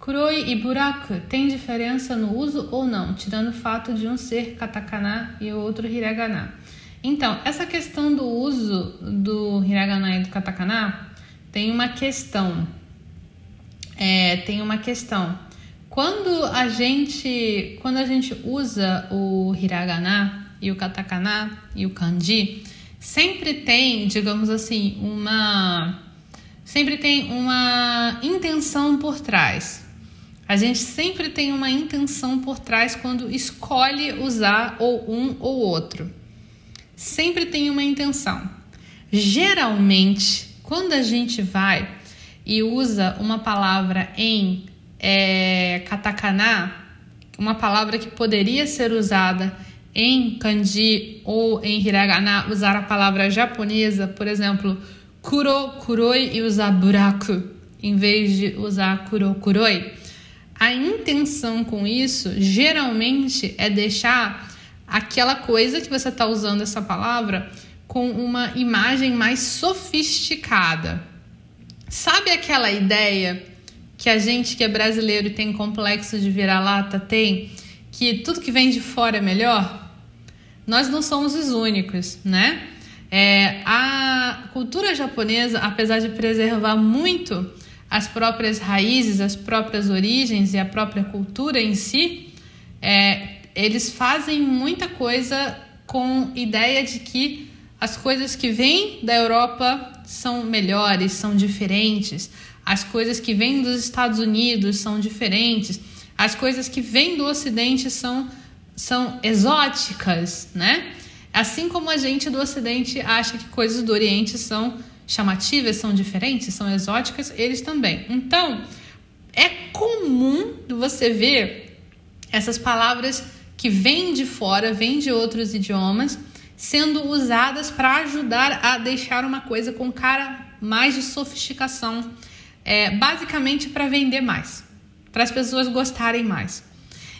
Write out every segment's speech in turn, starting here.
kuroi e buraku tem diferença no uso ou não, tirando o fato de um ser katakana e o outro hiragana. Então, essa questão do uso do hiragana e do katakana tem uma questão. É, tem uma questão. Quando a gente, quando a gente usa o hiragana e o katakana e o kanji, sempre tem, digamos assim, uma sempre tem uma intenção por trás. A gente sempre tem uma intenção por trás quando escolhe usar ou um ou outro sempre tem uma intenção. Geralmente, quando a gente vai e usa uma palavra em é, katakana, uma palavra que poderia ser usada em kanji ou em hiragana, usar a palavra japonesa, por exemplo, kuro, kuroi e usar buraku, em vez de usar kuro, kuroi. A intenção com isso geralmente é deixar aquela coisa que você está usando essa palavra com uma imagem mais sofisticada. Sabe aquela ideia que a gente que é brasileiro e tem complexo de vira-lata tem, que tudo que vem de fora é melhor? Nós não somos os únicos, né? É, a cultura japonesa, apesar de preservar muito as próprias raízes, as próprias origens e a própria cultura em si, é, eles fazem muita coisa com ideia de que as coisas que vêm da Europa são melhores, são diferentes, as coisas que vêm dos Estados Unidos são diferentes, as coisas que vêm do Ocidente são, são exóticas, né? Assim como a gente do Ocidente acha que coisas do Oriente são chamativas, são diferentes, são exóticas, eles também. Então, é comum você ver essas palavras que vêm de fora, vêm de outros idiomas, sendo usadas para ajudar a deixar uma coisa com cara mais de sofisticação, é, basicamente para vender mais, para as pessoas gostarem mais.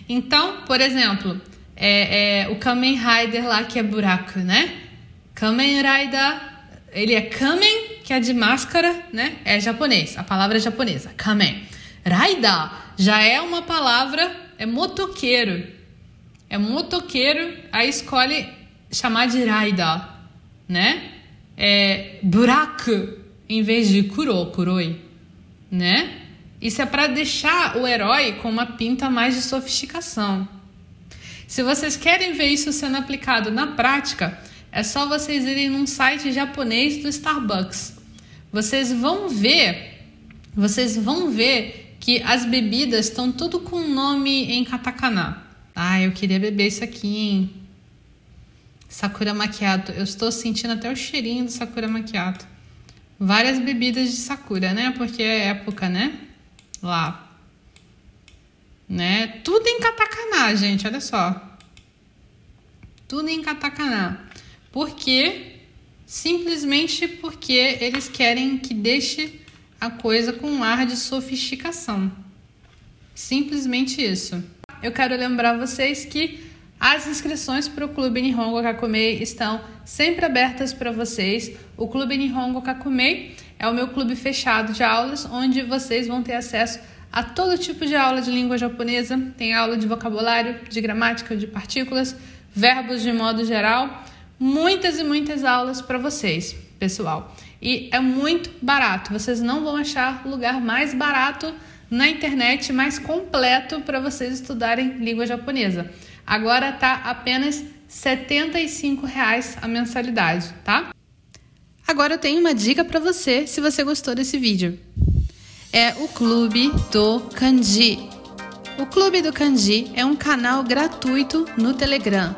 Então, por exemplo, é, é, o Kamen Rider lá que é buraco, né? Kamen Rider, ele é Kamen, que é de máscara, né? É japonês, a palavra é japonesa, Kamen. Rider já é uma palavra, é motoqueiro é motoqueiro, aí escolhe chamar de raida, né? É buraco em vez de kuro, kuroi, né? Isso é para deixar o herói com uma pinta mais de sofisticação. Se vocês querem ver isso sendo aplicado na prática, é só vocês irem num site japonês do Starbucks. Vocês vão ver, vocês vão ver que as bebidas estão tudo com nome em katakana. Ah, eu queria beber isso aqui, hein? Sakura Macchiato. Eu estou sentindo até o cheirinho do Sakura Macchiato. Várias bebidas de Sakura, né? Porque é época, né? Lá. Né? Tudo em katakana, gente. Olha só. Tudo em katakana. Por quê? Simplesmente porque eles querem que deixe a coisa com um ar de sofisticação. Simplesmente isso eu quero lembrar vocês que as inscrições para o Clube Nihongo Kakumei estão sempre abertas para vocês. O Clube Nihongo Kakumei é o meu clube fechado de aulas, onde vocês vão ter acesso a todo tipo de aula de língua japonesa. Tem aula de vocabulário, de gramática, de partículas, verbos de modo geral. Muitas e muitas aulas para vocês, pessoal. E é muito barato. Vocês não vão achar lugar mais barato na internet mais completo para vocês estudarem língua japonesa. Agora tá apenas 75 reais a mensalidade, tá? Agora eu tenho uma dica para você se você gostou desse vídeo. É o Clube do Kanji. O Clube do Kanji é um canal gratuito no Telegram.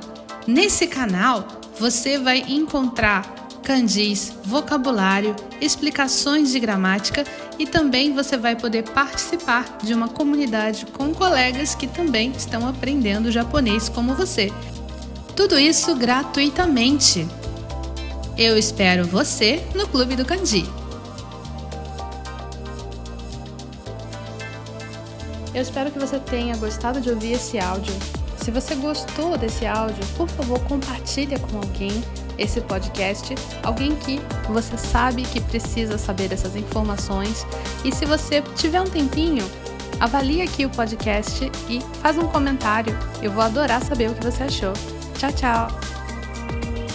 Nesse canal você vai encontrar kanjis, vocabulário, explicações de gramática e também você vai poder participar de uma comunidade com colegas que também estão aprendendo japonês como você. Tudo isso gratuitamente. Eu espero você no Clube do Candi. Eu espero que você tenha gostado de ouvir esse áudio. Se você gostou desse áudio, por favor, compartilhe com alguém esse podcast, alguém que você sabe que precisa saber essas informações. E se você tiver um tempinho, avalie aqui o podcast e faz um comentário. Eu vou adorar saber o que você achou. Tchau, tchau!